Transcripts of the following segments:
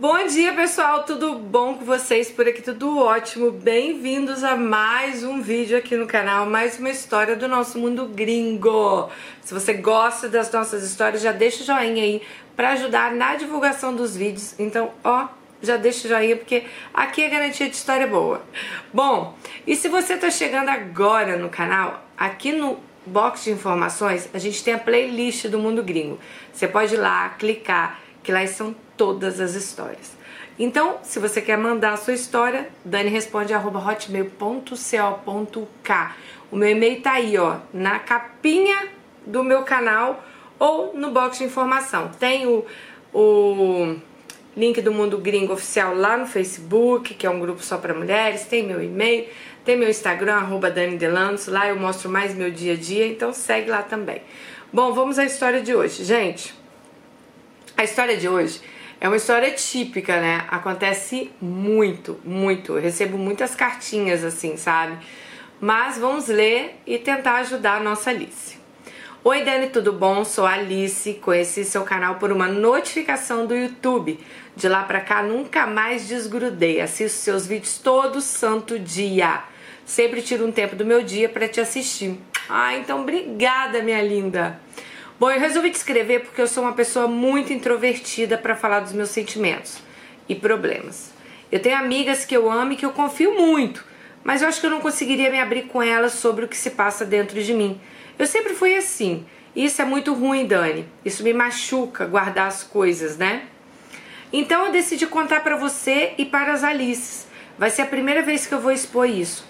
Bom dia, pessoal, tudo bom com vocês? Por aqui tudo ótimo. Bem-vindos a mais um vídeo aqui no canal, mais uma história do nosso mundo gringo. Se você gosta das nossas histórias, já deixa o joinha aí para ajudar na divulgação dos vídeos. Então, ó, já deixa o joinha porque aqui é garantia de história boa. Bom, e se você tá chegando agora no canal, aqui no box de informações, a gente tem a playlist do Mundo Gringo. Você pode ir lá, clicar, que lá estão todas as histórias. Então, se você quer mandar a sua história, Dani responde hotmail.co.k. O meu e-mail tá aí, ó, na capinha do meu canal ou no box de informação. Tem o, o link do Mundo Gringo Oficial lá no Facebook, que é um grupo só para mulheres, tem meu e-mail, tem meu Instagram, arroba Dani Delantos, lá eu mostro mais meu dia a dia, então segue lá também. Bom, vamos à história de hoje. Gente, a história de hoje é uma história típica, né? Acontece muito, muito. Eu recebo muitas cartinhas assim, sabe? Mas vamos ler e tentar ajudar a nossa Alice. Oi, Dani, tudo bom? Sou a Alice. Conheci seu canal por uma notificação do YouTube. De lá pra cá nunca mais desgrudei. Assisto seus vídeos todo santo dia. Sempre tiro um tempo do meu dia para te assistir. Ah, então obrigada, minha linda. Bom, eu resolvi te escrever porque eu sou uma pessoa muito introvertida para falar dos meus sentimentos e problemas. Eu tenho amigas que eu amo e que eu confio muito, mas eu acho que eu não conseguiria me abrir com elas sobre o que se passa dentro de mim. Eu sempre fui assim. Isso é muito ruim, Dani. Isso me machuca guardar as coisas, né? Então eu decidi contar para você e para as Alices. Vai ser a primeira vez que eu vou expor isso.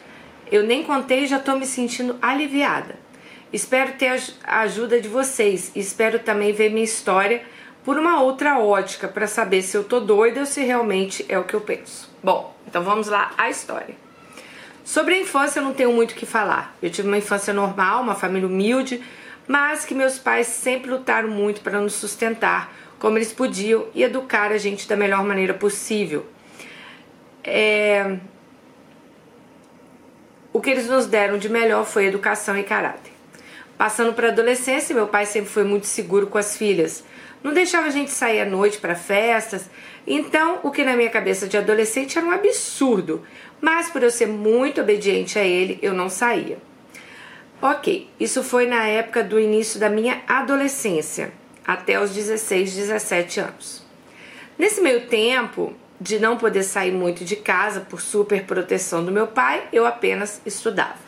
Eu nem contei e já tô me sentindo aliviada. Espero ter a ajuda de vocês espero também ver minha história por uma outra ótica para saber se eu tô doida ou se realmente é o que eu penso. Bom, então vamos lá à história. Sobre a infância eu não tenho muito o que falar. Eu tive uma infância normal, uma família humilde, mas que meus pais sempre lutaram muito para nos sustentar como eles podiam e educar a gente da melhor maneira possível. É... O que eles nos deram de melhor foi educação e caráter. Passando para a adolescência, meu pai sempre foi muito seguro com as filhas. Não deixava a gente sair à noite para festas. Então, o que na minha cabeça de adolescente era um absurdo. Mas por eu ser muito obediente a ele, eu não saía. Ok, isso foi na época do início da minha adolescência, até os 16, 17 anos. Nesse meio tempo de não poder sair muito de casa por super proteção do meu pai, eu apenas estudava.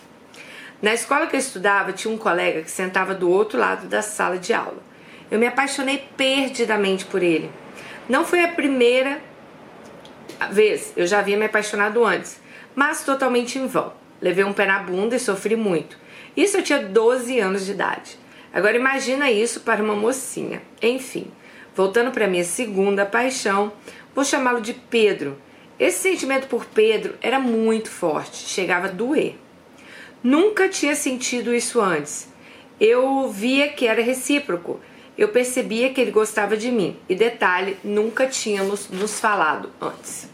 Na escola que eu estudava, tinha um colega que sentava do outro lado da sala de aula. Eu me apaixonei perdidamente por ele. Não foi a primeira vez, eu já havia me apaixonado antes, mas totalmente em vão. Levei um pé na bunda e sofri muito. Isso eu tinha 12 anos de idade. Agora imagina isso para uma mocinha. Enfim, voltando para minha segunda paixão, vou chamá-lo de Pedro. Esse sentimento por Pedro era muito forte, chegava a doer. Nunca tinha sentido isso antes. Eu via que era recíproco. Eu percebia que ele gostava de mim. E detalhe, nunca tínhamos nos falado antes.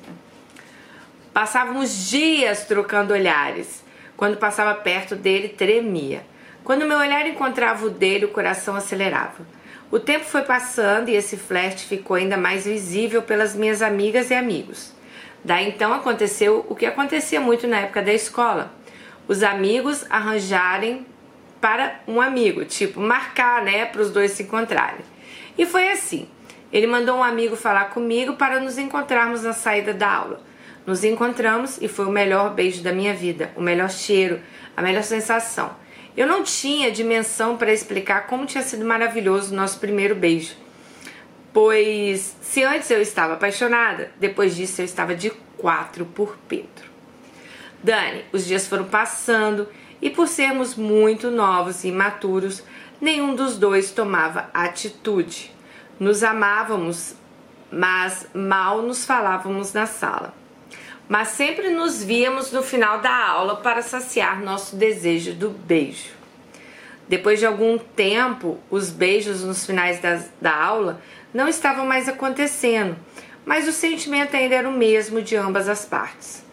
Passávamos dias trocando olhares. Quando passava perto dele, tremia. Quando meu olhar encontrava o dele, o coração acelerava. O tempo foi passando e esse flerte ficou ainda mais visível pelas minhas amigas e amigos. Daí então aconteceu o que acontecia muito na época da escola os amigos arranjarem para um amigo, tipo, marcar, né, para os dois se encontrarem. E foi assim. Ele mandou um amigo falar comigo para nos encontrarmos na saída da aula. Nos encontramos e foi o melhor beijo da minha vida, o melhor cheiro, a melhor sensação. Eu não tinha dimensão para explicar como tinha sido maravilhoso o nosso primeiro beijo. Pois se antes eu estava apaixonada, depois disso eu estava de quatro por Pedro. Dani, os dias foram passando e por sermos muito novos e imaturos, nenhum dos dois tomava atitude. Nos amávamos, mas mal nos falávamos na sala. Mas sempre nos víamos no final da aula para saciar nosso desejo do beijo. Depois de algum tempo, os beijos nos finais das, da aula não estavam mais acontecendo, mas o sentimento ainda era o mesmo de ambas as partes.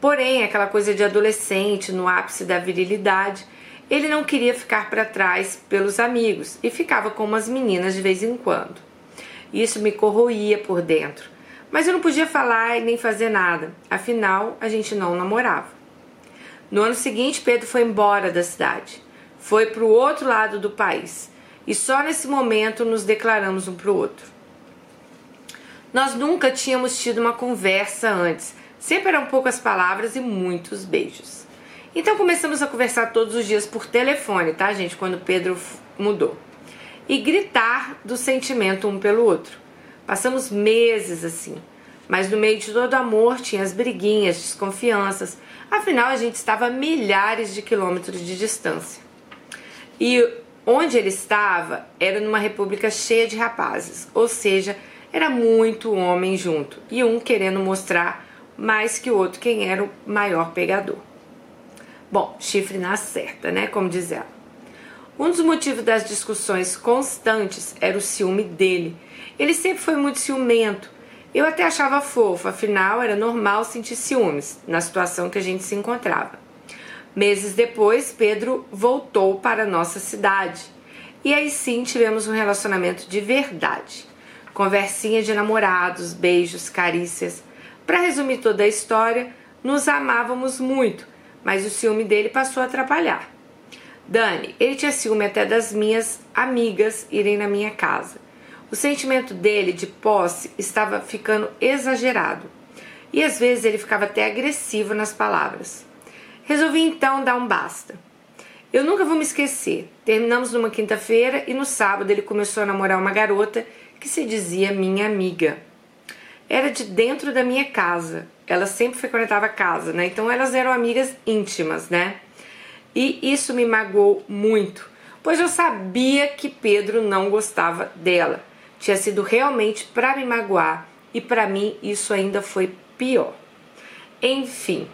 Porém, aquela coisa de adolescente, no ápice da virilidade, ele não queria ficar para trás pelos amigos e ficava com umas meninas de vez em quando. Isso me corroía por dentro, Mas eu não podia falar e nem fazer nada, afinal a gente não namorava. No ano seguinte, Pedro foi embora da cidade, foi para o outro lado do país e só nesse momento nos declaramos um para o outro. Nós nunca tínhamos tido uma conversa antes, sempre eram poucas palavras e muitos beijos. Então começamos a conversar todos os dias por telefone, tá, gente? Quando Pedro mudou. E gritar do sentimento um pelo outro. Passamos meses assim. Mas no meio de todo amor tinha as briguinhas, desconfianças. Afinal, a gente estava a milhares de quilômetros de distância. E onde ele estava era numa república cheia de rapazes, ou seja, era muito homem junto e um querendo mostrar mais que o outro quem era o maior pegador. Bom, chifre na certa, né? Como diz ela. Um dos motivos das discussões constantes era o ciúme dele. Ele sempre foi muito ciumento. Eu até achava fofo, afinal era normal sentir ciúmes na situação que a gente se encontrava. Meses depois, Pedro voltou para nossa cidade. E aí sim tivemos um relacionamento de verdade. Conversinha de namorados, beijos, carícias. Para resumir toda a história, nos amávamos muito mas o ciúme dele passou a atrapalhar. Dani, ele tinha ciúme até das minhas amigas irem na minha casa. O sentimento dele de posse estava ficando exagerado e às vezes ele ficava até agressivo nas palavras. Resolvi então dar um basta. Eu nunca vou me esquecer. Terminamos numa quinta-feira e no sábado ele começou a namorar uma garota que se dizia minha amiga. Era de dentro da minha casa ela sempre frequentava a casa, né? Então elas eram amigas íntimas, né? E isso me magoou muito, pois eu sabia que Pedro não gostava dela. Tinha sido realmente para me magoar e para mim isso ainda foi pior. Enfim,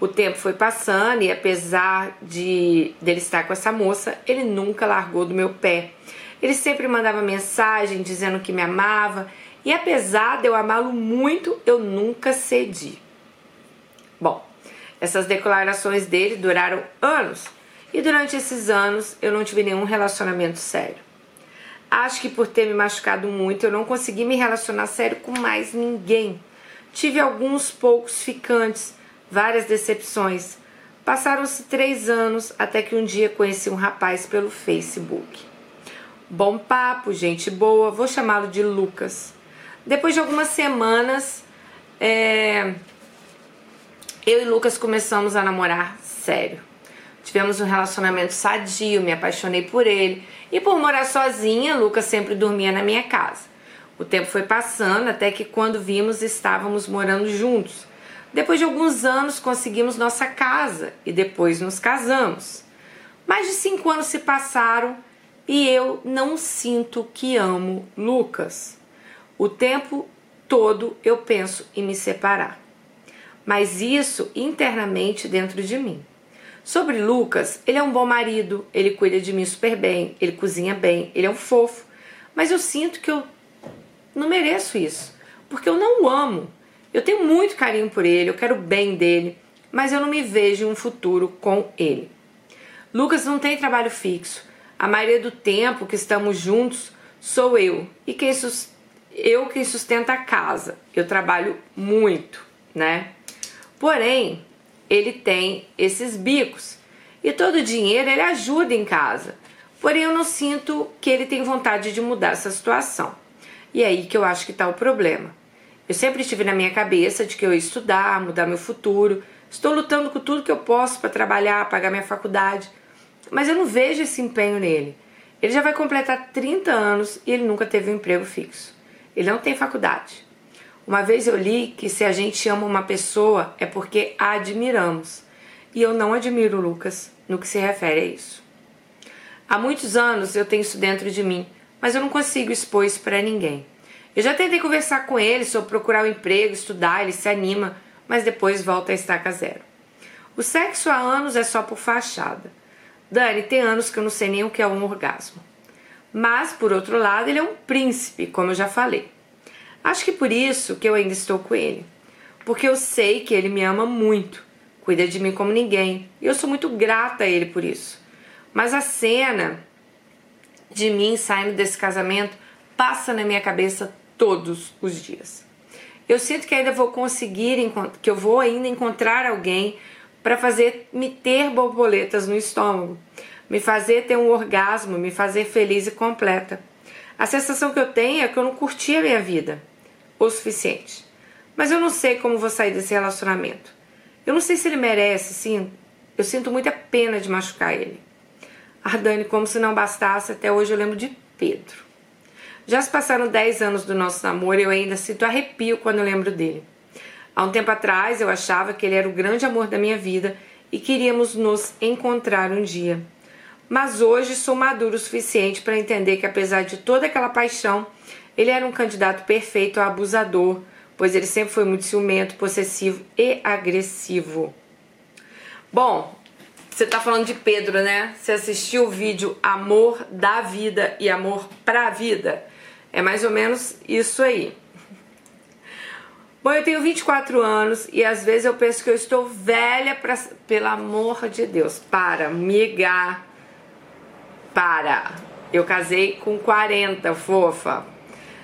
o tempo foi passando e apesar de dele estar com essa moça, ele nunca largou do meu pé. Ele sempre mandava mensagem dizendo que me amava e apesar de eu amá-lo muito, eu nunca cedi. Bom, essas declarações dele duraram anos e durante esses anos eu não tive nenhum relacionamento sério. Acho que por ter me machucado muito eu não consegui me relacionar sério com mais ninguém. Tive alguns poucos ficantes, várias decepções. Passaram-se três anos até que um dia conheci um rapaz pelo Facebook. Bom papo, gente boa, vou chamá-lo de Lucas. Depois de algumas semanas, é, eu e Lucas começamos a namorar sério. Tivemos um relacionamento sadio, me apaixonei por ele. E por morar sozinha, Lucas sempre dormia na minha casa. O tempo foi passando até que quando vimos estávamos morando juntos. Depois de alguns anos conseguimos nossa casa e depois nos casamos. Mais de cinco anos se passaram e eu não sinto que amo Lucas. O tempo todo eu penso em me separar. Mas isso internamente dentro de mim. Sobre Lucas, ele é um bom marido, ele cuida de mim super bem, ele cozinha bem, ele é um fofo. Mas eu sinto que eu não mereço isso, porque eu não o amo. Eu tenho muito carinho por ele, eu quero o bem dele, mas eu não me vejo em um futuro com ele. Lucas não tem trabalho fixo. A maioria do tempo que estamos juntos sou eu e quem eu que sustento a casa. Eu trabalho muito, né? Porém, ele tem esses bicos e todo o dinheiro ele ajuda em casa. Porém, eu não sinto que ele tem vontade de mudar essa situação. E é aí que eu acho que está o problema. Eu sempre estive na minha cabeça de que eu ia estudar, mudar meu futuro. Estou lutando com tudo que eu posso para trabalhar, pagar minha faculdade. Mas eu não vejo esse empenho nele. Ele já vai completar 30 anos e ele nunca teve um emprego fixo. Ele não tem faculdade. Uma vez eu li que se a gente ama uma pessoa é porque a admiramos. E eu não admiro Lucas no que se refere a isso. Há muitos anos eu tenho isso dentro de mim, mas eu não consigo expor isso para ninguém. Eu já tentei conversar com ele sobre procurar um emprego, estudar, ele se anima, mas depois volta a estaca zero. O sexo há anos é só por fachada. Dani, tem anos que eu não sei nem o que é um orgasmo. Mas, por outro lado, ele é um príncipe, como eu já falei. Acho que por isso que eu ainda estou com ele. Porque eu sei que ele me ama muito, cuida de mim como ninguém. E eu sou muito grata a ele por isso. Mas a cena de mim saindo desse casamento passa na minha cabeça todos os dias. eu sinto que ainda vou conseguir, que eu vou ainda encontrar alguém para fazer me ter borboletas no estômago, me fazer ter um orgasmo, me fazer feliz e completa. A sensação que eu tenho é que eu não curti a minha vida o suficiente. Mas eu não sei como vou sair desse relacionamento. Eu não sei se ele merece, sim. Eu sinto muita pena de machucar ele. Ardane, como se não bastasse, até hoje eu lembro de Pedro. Já se passaram 10 anos do nosso namoro e eu ainda sinto arrepio quando lembro dele. Há um tempo atrás eu achava que ele era o grande amor da minha vida e queríamos nos encontrar um dia. Mas hoje sou maduro o suficiente para entender que, apesar de toda aquela paixão, ele era um candidato perfeito a abusador, pois ele sempre foi muito ciumento, possessivo e agressivo. Bom, você tá falando de Pedro, né? Você assistiu o vídeo Amor da Vida e Amor pra Vida? É mais ou menos isso aí. Bom, eu tenho 24 anos e às vezes eu penso que eu estou velha pra, pelo amor de Deus. Para, miga. Para. Eu casei com 40, fofa.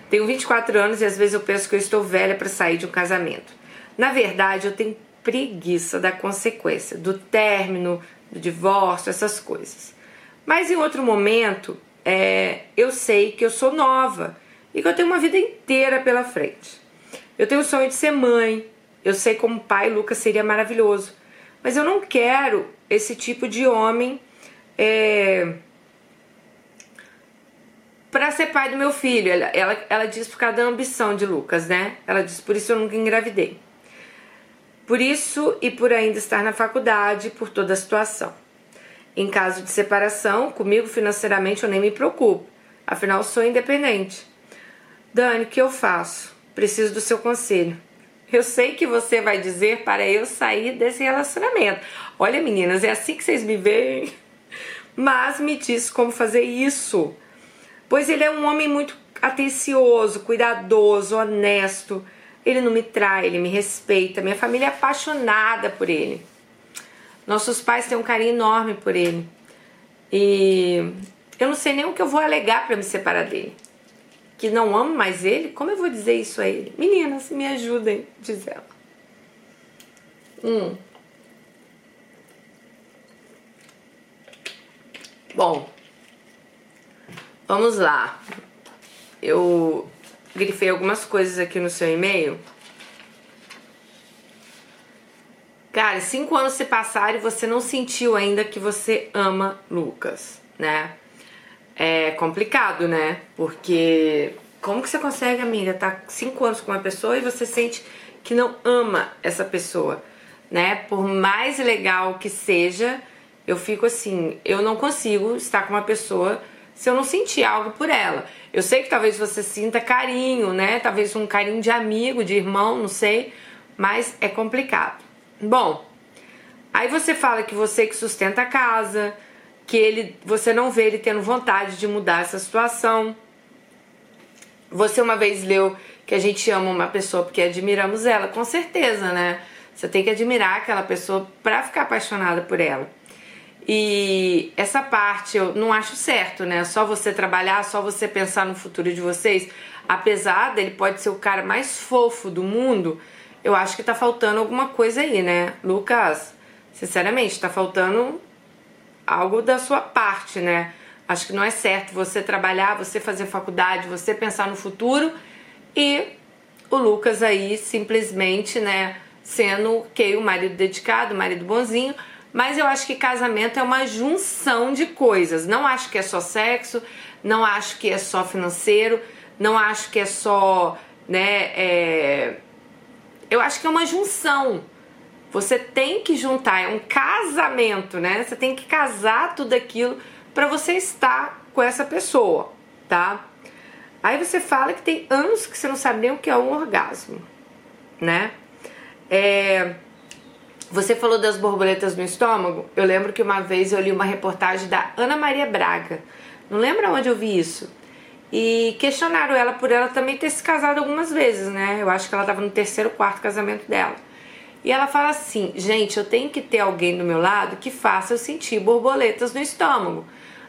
Tenho 24 anos e às vezes eu penso que eu estou velha para sair de um casamento. Na verdade, eu tenho preguiça da consequência, do término, do divórcio, essas coisas. Mas em outro momento, é, eu sei que eu sou nova e que eu tenho uma vida inteira pela frente. Eu tenho o sonho de ser mãe, eu sei como pai Lucas seria maravilhoso, mas eu não quero esse tipo de homem é, para ser pai do meu filho. Ela, ela, ela diz por causa da ambição de Lucas, né? Ela diz por isso eu nunca engravidei. Por isso e por ainda estar na faculdade, por toda a situação. Em caso de separação, comigo financeiramente eu nem me preocupo, afinal sou independente. Dani, o que eu faço? Preciso do seu conselho. Eu sei que você vai dizer para eu sair desse relacionamento. Olha, meninas, é assim que vocês me veem. Mas me diz como fazer isso. Pois ele é um homem muito atencioso, cuidadoso, honesto. Ele não me trai, ele me respeita. Minha família é apaixonada por ele. Nossos pais têm um carinho enorme por ele. E eu não sei nem o que eu vou alegar para me separar dele. Que não amo mais ele? Como eu vou dizer isso a ele? Meninas, me ajudem, diz ela. Hum. Bom, vamos lá. Eu grifei algumas coisas aqui no seu e-mail Cara, cinco anos se passaram e você não sentiu ainda que você ama Lucas, né? É complicado, né? Porque como que você consegue, amiga, tá cinco anos com uma pessoa e você sente que não ama essa pessoa, né? Por mais legal que seja, eu fico assim, eu não consigo estar com uma pessoa se eu não sentir algo por ela. Eu sei que talvez você sinta carinho, né? Talvez um carinho de amigo, de irmão, não sei, mas é complicado. Bom, aí você fala que você que sustenta a casa, que ele, você não vê ele tendo vontade de mudar essa situação. Você uma vez leu que a gente ama uma pessoa porque admiramos ela, com certeza, né? Você tem que admirar aquela pessoa para ficar apaixonada por ela. E essa parte eu não acho certo, né? Só você trabalhar, só você pensar no futuro de vocês. Apesar dele pode ser o cara mais fofo do mundo, eu acho que tá faltando alguma coisa aí, né? Lucas, sinceramente, tá faltando algo da sua parte, né? Acho que não é certo você trabalhar, você fazer faculdade, você pensar no futuro e o Lucas aí simplesmente, né, sendo que o marido dedicado, o marido bonzinho, mas eu acho que casamento é uma junção de coisas. Não acho que é só sexo, não acho que é só financeiro, não acho que é só, né, é, eu acho que é uma junção. Você tem que juntar, é um casamento, né? Você tem que casar tudo aquilo para você estar com essa pessoa, tá? Aí você fala que tem anos que você não sabe nem o que é um orgasmo, né? É... Você falou das borboletas no estômago. Eu lembro que uma vez eu li uma reportagem da Ana Maria Braga. Não lembro onde eu vi isso. E questionaram ela por ela também ter se casado algumas vezes, né? Eu acho que ela estava no terceiro, quarto casamento dela. E ela fala assim: gente, eu tenho que ter alguém do meu lado que faça eu sentir borboletas no estômago.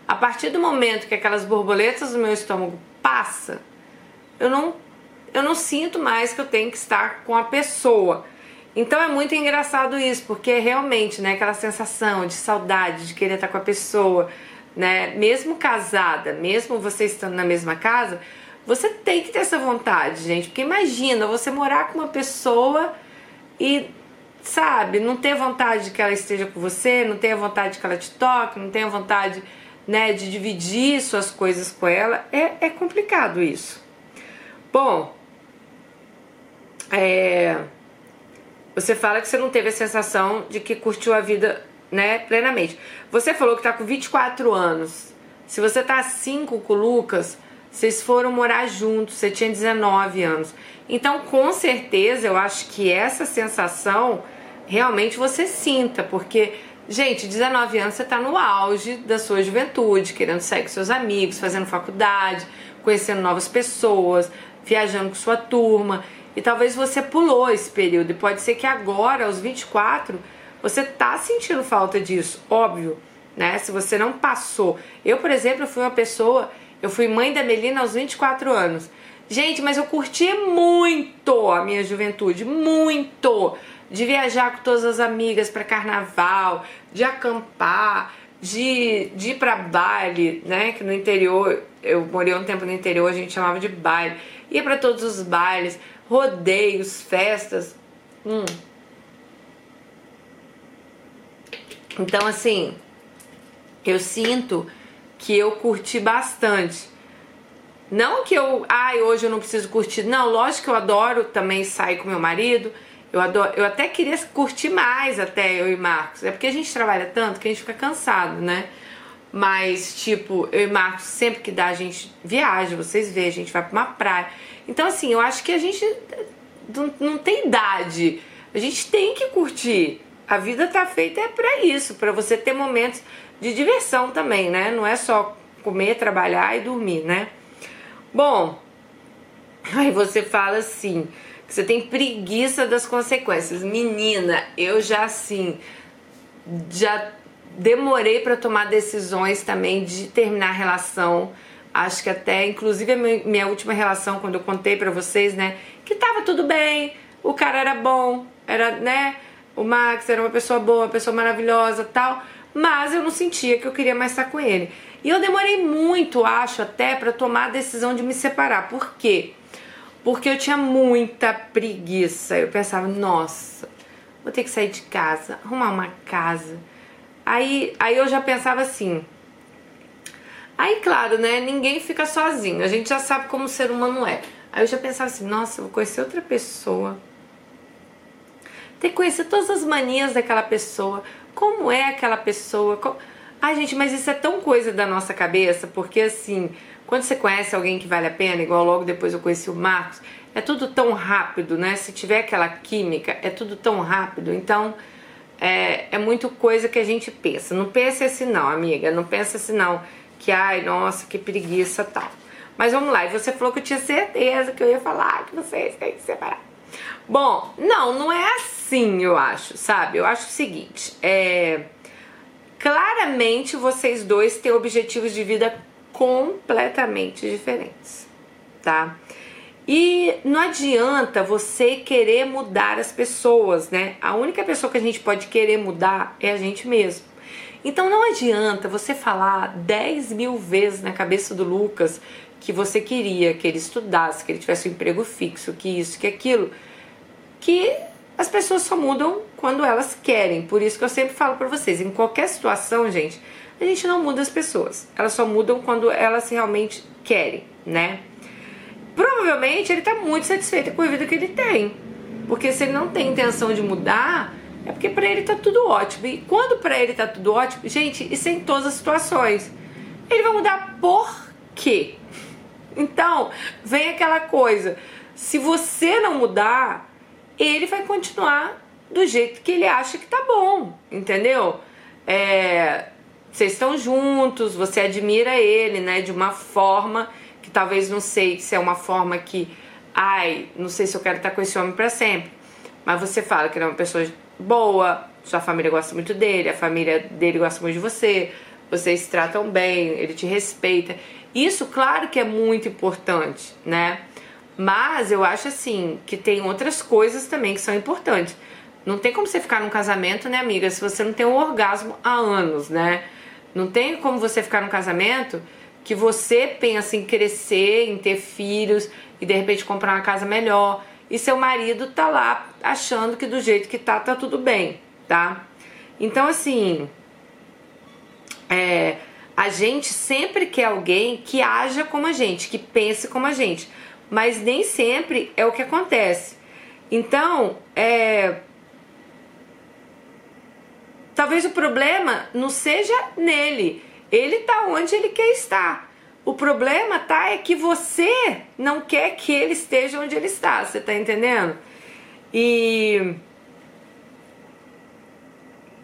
A partir do momento que aquelas borboletas no meu estômago passa, eu não eu não sinto mais que eu tenho que estar com a pessoa. Então é muito engraçado isso, porque realmente, né, aquela sensação de saudade, de querer estar com a pessoa, né, mesmo casada, mesmo você estando na mesma casa, você tem que ter essa vontade, gente, porque imagina você morar com uma pessoa e sabe, não ter vontade de que ela esteja com você, não ter vontade que ela te toque, não tenha vontade, né, de dividir suas coisas com ela, é, é complicado isso. Bom, é, você fala que você não teve a sensação de que curtiu a vida, né, plenamente. Você falou que tá com 24 anos. Se você tá 5 com o Lucas, vocês foram morar juntos, você tinha 19 anos. Então, com certeza, eu acho que essa sensação realmente você sinta, porque, gente, 19 anos você tá no auge da sua juventude, querendo sair com seus amigos, fazendo faculdade, conhecendo novas pessoas, viajando com sua turma. E talvez você pulou esse período. E pode ser que agora, aos 24, você tá sentindo falta disso, óbvio, né? Se você não passou. Eu, por exemplo, fui uma pessoa, eu fui mãe da Melina aos 24 anos. Gente, mas eu curti muito a minha juventude, muito. De viajar com todas as amigas para carnaval, de acampar, de, de ir para baile, né? Que no interior, eu morei um tempo no interior, a gente chamava de baile. Ia para todos os bailes rodeios, festas. Hum. Então, assim, eu sinto que eu curti bastante. Não que eu, ai, hoje eu não preciso curtir. Não, lógico que eu adoro também sair com meu marido. Eu adoro, eu até queria curtir mais até eu e Marcos. É porque a gente trabalha tanto que a gente fica cansado, né? Mas, tipo, eu e Marcos, sempre que dá, a gente viaja, vocês veem, a gente vai pra uma praia. Então, assim, eu acho que a gente não, tem idade. A gente tem que curtir. A vida tá feita é para isso, para você ter momentos de diversão também, né? Não é só comer, trabalhar e dormir, né? Bom, aí você fala assim, você tem preguiça das consequências. Menina, eu já assim, já demorei para tomar decisões também de terminar a relação Acho que até, inclusive, a minha última relação, quando eu contei para vocês, né, que tava tudo bem, o cara era bom, era, né, o Max era uma pessoa boa, uma pessoa maravilhosa tal, mas eu não sentia que eu queria mais estar com ele. E eu demorei muito, acho, até para tomar a decisão de me separar. Por quê? Porque eu tinha muita preguiça. Eu pensava, nossa, vou ter que sair de casa, arrumar uma casa. Aí, aí eu já pensava assim, Aí, claro, né? Ninguém fica sozinho. A gente já sabe como o ser humano é. Aí eu já pensava assim: nossa, vou conhecer outra pessoa. Ter que conhecer todas as manias daquela pessoa. Como é aquela pessoa. Como... Ai, gente, mas isso é tão coisa da nossa cabeça, porque assim, quando você conhece alguém que vale a pena, igual logo depois eu conheci o Marcos, é tudo tão rápido, né? Se tiver aquela química, é tudo tão rápido. Então, é, é muito coisa que a gente pensa. Não pensa assim, não, amiga. Não pensa assim, não que ai, nossa, que preguiça tal. Mas vamos lá, e você falou que eu tinha certeza que eu ia falar que vocês têm que separar. Bom, não, não é assim, eu acho, sabe? Eu acho o seguinte, é claramente vocês dois têm objetivos de vida completamente diferentes, tá? E não adianta você querer mudar as pessoas, né? A única pessoa que a gente pode querer mudar é a gente mesmo. Então não adianta você falar 10 mil vezes na cabeça do Lucas que você queria que ele estudasse, que ele tivesse um emprego fixo, que isso, que aquilo, que as pessoas só mudam quando elas querem. Por isso que eu sempre falo para vocês, em qualquer situação, gente, a gente não muda as pessoas. Elas só mudam quando elas realmente querem, né? Provavelmente ele tá muito satisfeito com a vida que ele tem. Porque se ele não tem intenção de mudar, é porque para ele tá tudo ótimo. E quando para ele tá tudo ótimo, gente, isso é em todas as situações. Ele vai mudar por quê? Então, vem aquela coisa. Se você não mudar, ele vai continuar do jeito que ele acha que tá bom, entendeu? É, vocês estão juntos, você admira ele, né, de uma forma que talvez não sei se é uma forma que, ai, não sei se eu quero estar com esse homem para sempre, mas você fala que ele é uma pessoa boa, sua família gosta muito dele, a família dele gosta muito de você, vocês se tratam bem, ele te respeita. Isso, claro que é muito importante, né? Mas eu acho assim que tem outras coisas também que são importantes. Não tem como você ficar num casamento, né, amiga, se você não tem um orgasmo há anos, né? Não tem como você ficar num casamento que você pensa em crescer, em ter filhos e de repente comprar uma casa melhor e seu marido tá lá achando que do jeito que tá, tá tudo bem, tá? Então, assim, é, a gente sempre quer alguém que haja como a gente, que pense como a gente, mas nem sempre é o que acontece. Então, é, talvez o problema não seja nele, ele tá onde ele quer estar. O problema, tá, é que você não quer que ele esteja onde ele está, você tá entendendo? E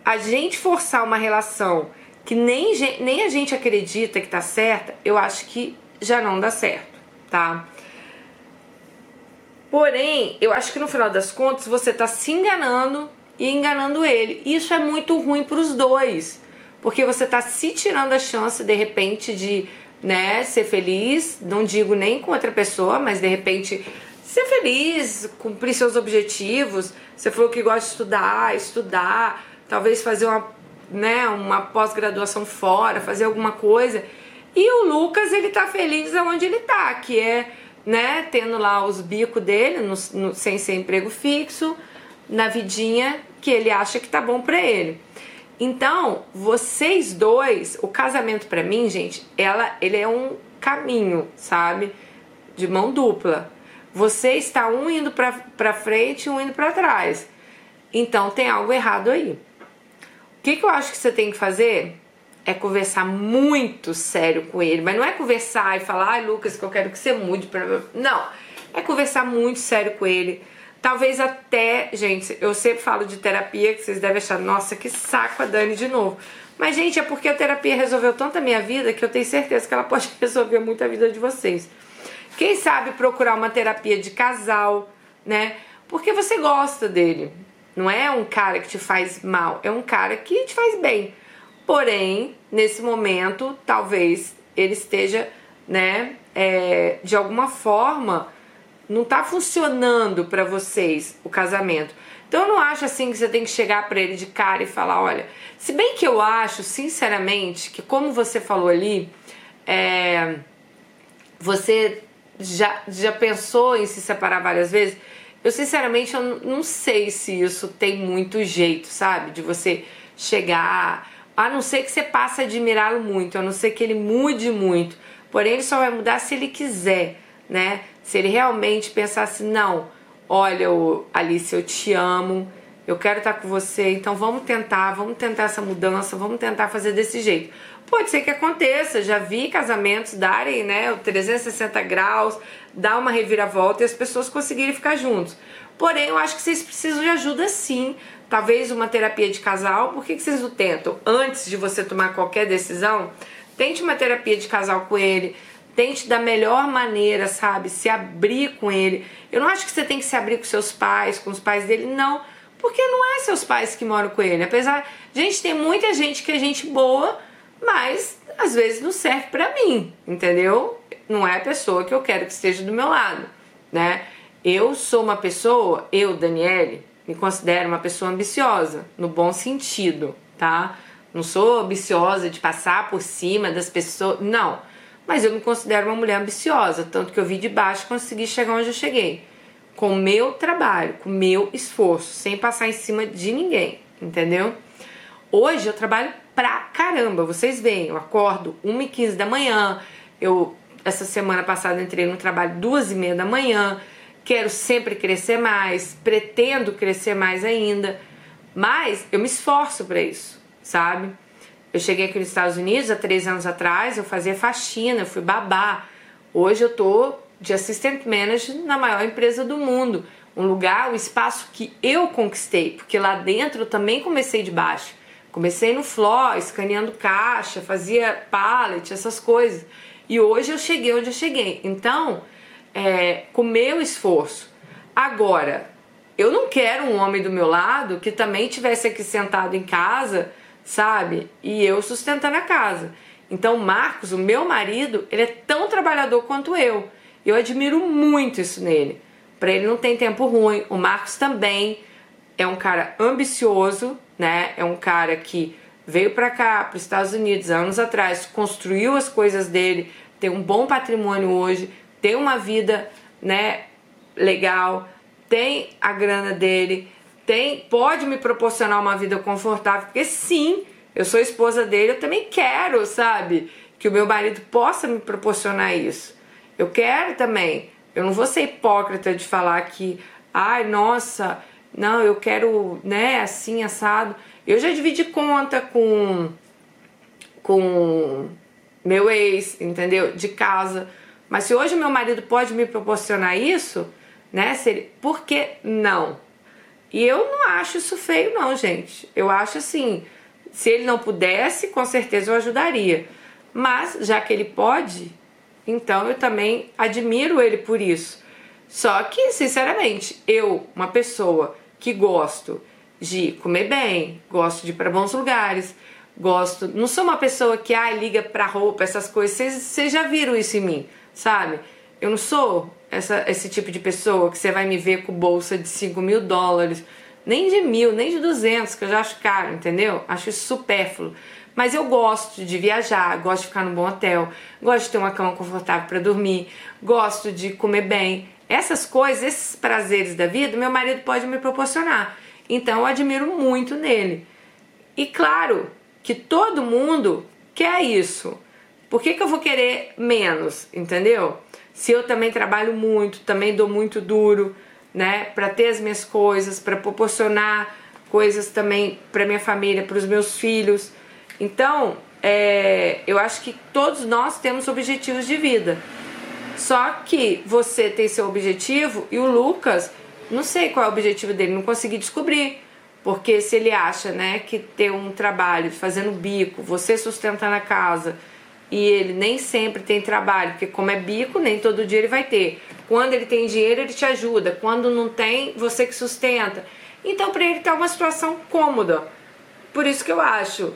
a gente forçar uma relação que nem, nem a gente acredita que tá certa, eu acho que já não dá certo, tá? Porém, eu acho que no final das contas você tá se enganando e enganando ele. Isso é muito ruim para os dois, porque você tá se tirando a chance de repente de né, ser feliz, não digo nem com outra pessoa, mas de repente ser feliz, cumprir seus objetivos. Você falou que gosta de estudar, estudar, talvez fazer uma, né, uma pós-graduação fora, fazer alguma coisa. E o Lucas, ele tá feliz aonde ele tá, que é, né, tendo lá os bicos dele, no, no, sem ser emprego fixo, na vidinha que ele acha que tá bom pra ele. Então, vocês dois, o casamento para mim, gente, ela, ele é um caminho, sabe? De mão dupla. Você está um indo pra frente e um indo para trás. Então tem algo errado aí. O que, que eu acho que você tem que fazer? É conversar muito sério com ele. Mas não é conversar e falar, ai Lucas, que eu quero que você mude. Pra... Não. É conversar muito sério com ele Talvez até, gente, eu sempre falo de terapia, que vocês devem achar, nossa, que saco a Dani de novo. Mas, gente, é porque a terapia resolveu tanto a minha vida que eu tenho certeza que ela pode resolver muito a vida de vocês. Quem sabe procurar uma terapia de casal, né? Porque você gosta dele. Não é um cara que te faz mal, é um cara que te faz bem. Porém, nesse momento, talvez ele esteja, né, é, de alguma forma não tá funcionando para vocês o casamento. Então eu não acho assim que você tem que chegar para ele de cara e falar, olha, se bem que eu acho, sinceramente, que como você falou ali, é, você já, já pensou em se separar várias vezes? Eu sinceramente eu não sei se isso tem muito jeito, sabe? De você chegar, a não ser que você passe a admirá-lo muito, a não ser que ele mude muito. Porém, ele só vai mudar se ele quiser, né? Se ele realmente pensasse, não, olha, Alice, eu te amo, eu quero estar com você, então vamos tentar, vamos tentar essa mudança, vamos tentar fazer desse jeito. Pode ser que aconteça, já vi casamentos darem, né, o 360 graus, dar uma reviravolta e as pessoas conseguirem ficar juntos. Porém, eu acho que vocês precisam de ajuda sim. Talvez uma terapia de casal. Por que, que vocês não tentam? Antes de você tomar qualquer decisão, tente uma terapia de casal com ele Tente da melhor maneira, sabe? Se abrir com ele. Eu não acho que você tem que se abrir com seus pais, com os pais dele, não. Porque não é seus pais que moram com ele. Apesar, gente, tem muita gente que é gente boa, mas às vezes não serve para mim, entendeu? Não é a pessoa que eu quero que esteja do meu lado, né? Eu sou uma pessoa, eu, Daniele, me considero uma pessoa ambiciosa, no bom sentido, tá? Não sou ambiciosa de passar por cima das pessoas, não mas eu me considero uma mulher ambiciosa, tanto que eu vi de baixo consegui chegar onde eu cheguei. Com o meu trabalho, com o meu esforço, sem passar em cima de ninguém, entendeu? Hoje eu trabalho pra caramba, vocês veem, eu acordo 1h15 da manhã, eu essa semana passada entrei no trabalho duas e meia da manhã, quero sempre crescer mais, pretendo crescer mais ainda, mas eu me esforço para isso, sabe? Eu cheguei aqui nos Estados Unidos há três anos atrás, eu fazia faxina, eu fui babá. Hoje eu tô de assistant manager na maior empresa do mundo. Um lugar, um espaço que eu conquistei, porque lá dentro eu também comecei de baixo. Comecei no floor, escaneando caixa, fazia pallet, essas coisas. E hoje eu cheguei onde eu cheguei. Então, é, com meu esforço. Agora, eu não quero um homem do meu lado que também tivesse aqui sentado em casa sabe? E eu sustentando a casa. Então, Marcos, o meu marido, ele é tão trabalhador quanto eu. Eu admiro muito isso nele. Para ele não tem tempo ruim. O Marcos também é um cara ambicioso, né? É um cara que veio para cá, para os Estados Unidos, anos atrás, construiu as coisas dele, tem um bom patrimônio hoje, tem uma vida, né, legal, tem a grana dele, tem, pode me proporcionar uma vida confortável, porque sim, eu sou esposa dele, eu também quero, sabe, que o meu marido possa me proporcionar isso. Eu quero também. Eu não vou ser hipócrita de falar que, ai, nossa, não, eu quero, né, assim, assado. Eu já dividi conta com com meu ex, entendeu? De casa. Mas se hoje meu marido pode me proporcionar isso, né? Se ele, por que não? E eu não acho isso feio, não, gente. Eu acho assim, se ele não pudesse, com certeza eu ajudaria. Mas já que ele pode, então eu também admiro ele por isso. Só que, sinceramente, eu, uma pessoa que gosto de comer bem, gosto de ir para bons lugares, gosto. Não sou uma pessoa que ah, liga pra roupa, essas coisas. Vocês já viram isso em mim, sabe? Eu não sou essa, esse tipo de pessoa que você vai me ver com bolsa de 5 mil dólares, nem de mil, nem de 200, que eu já acho caro, entendeu? Acho isso supérfluo. Mas eu gosto de viajar, gosto de ficar num bom hotel, gosto de ter uma cama confortável para dormir, gosto de comer bem. Essas coisas, esses prazeres da vida, meu marido pode me proporcionar. Então eu admiro muito nele. E claro que todo mundo quer isso. Por que, que eu vou querer menos, entendeu? Se eu também trabalho muito, também dou muito duro, né, para ter as minhas coisas, para proporcionar coisas também para minha família, para os meus filhos. Então, é, eu acho que todos nós temos objetivos de vida. Só que você tem seu objetivo e o Lucas, não sei qual é o objetivo dele, não consegui descobrir. Porque se ele acha, né, que ter um trabalho fazendo bico, você sustentando a casa, e ele nem sempre tem trabalho, porque como é bico, nem todo dia ele vai ter. Quando ele tem dinheiro, ele te ajuda. Quando não tem, você que sustenta. Então, para ele tá uma situação cômoda. Por isso que eu acho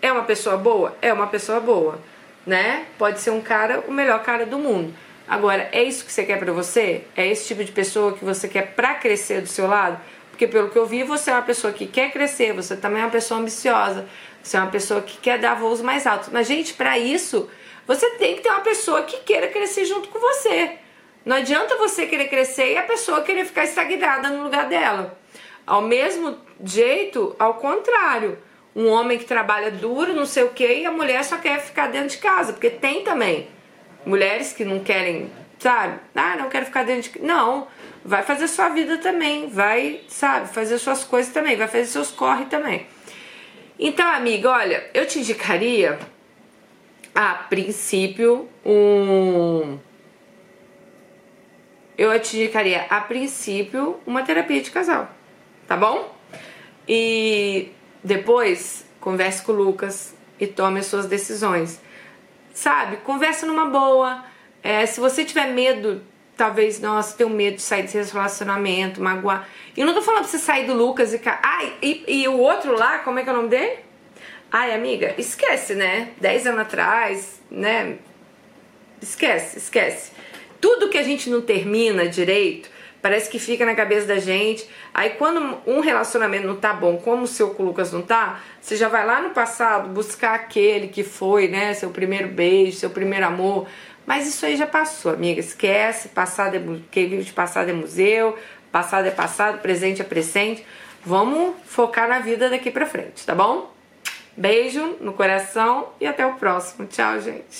é uma pessoa boa? É uma pessoa boa, né? Pode ser um cara, o melhor cara do mundo. Agora, é isso que você quer para você? É esse tipo de pessoa que você quer para crescer do seu lado? Porque pelo que eu vi, você é uma pessoa que quer crescer, você também é uma pessoa ambiciosa, você é uma pessoa que quer dar voos mais altos. Mas gente, para isso, você tem que ter uma pessoa que queira crescer junto com você. Não adianta você querer crescer e a pessoa querer ficar estagnada no lugar dela. Ao mesmo jeito, ao contrário um homem que trabalha duro, não sei o que, e a mulher só quer ficar dentro de casa, porque tem também mulheres que não querem, sabe? Ah, não quero ficar dentro de Não, vai fazer sua vida também, vai, sabe, fazer suas coisas também, vai fazer seus corre também. Então, amiga, olha, eu te indicaria a princípio um eu te indicaria a princípio uma terapia de casal, tá bom? E depois, converse com o Lucas e tome as suas decisões. Sabe? Conversa numa boa. É, se você tiver medo, talvez, nossa, tenho medo de sair desse relacionamento, magoar. E eu não tô falando pra você sair do Lucas e. Ai, e, e o outro lá, como é que é o nome dele? Ai, amiga, esquece, né? Dez anos atrás, né? Esquece, esquece. Tudo que a gente não termina direito, Parece que fica na cabeça da gente. Aí quando um relacionamento não tá bom, como o seu com o Lucas não tá, você já vai lá no passado buscar aquele que foi, né, seu primeiro beijo, seu primeiro amor. Mas isso aí já passou, amiga. Esquece, passado é, quem vive de passado é museu, passado é passado, presente é presente. Vamos focar na vida daqui pra frente, tá bom? Beijo no coração e até o próximo. Tchau, gente.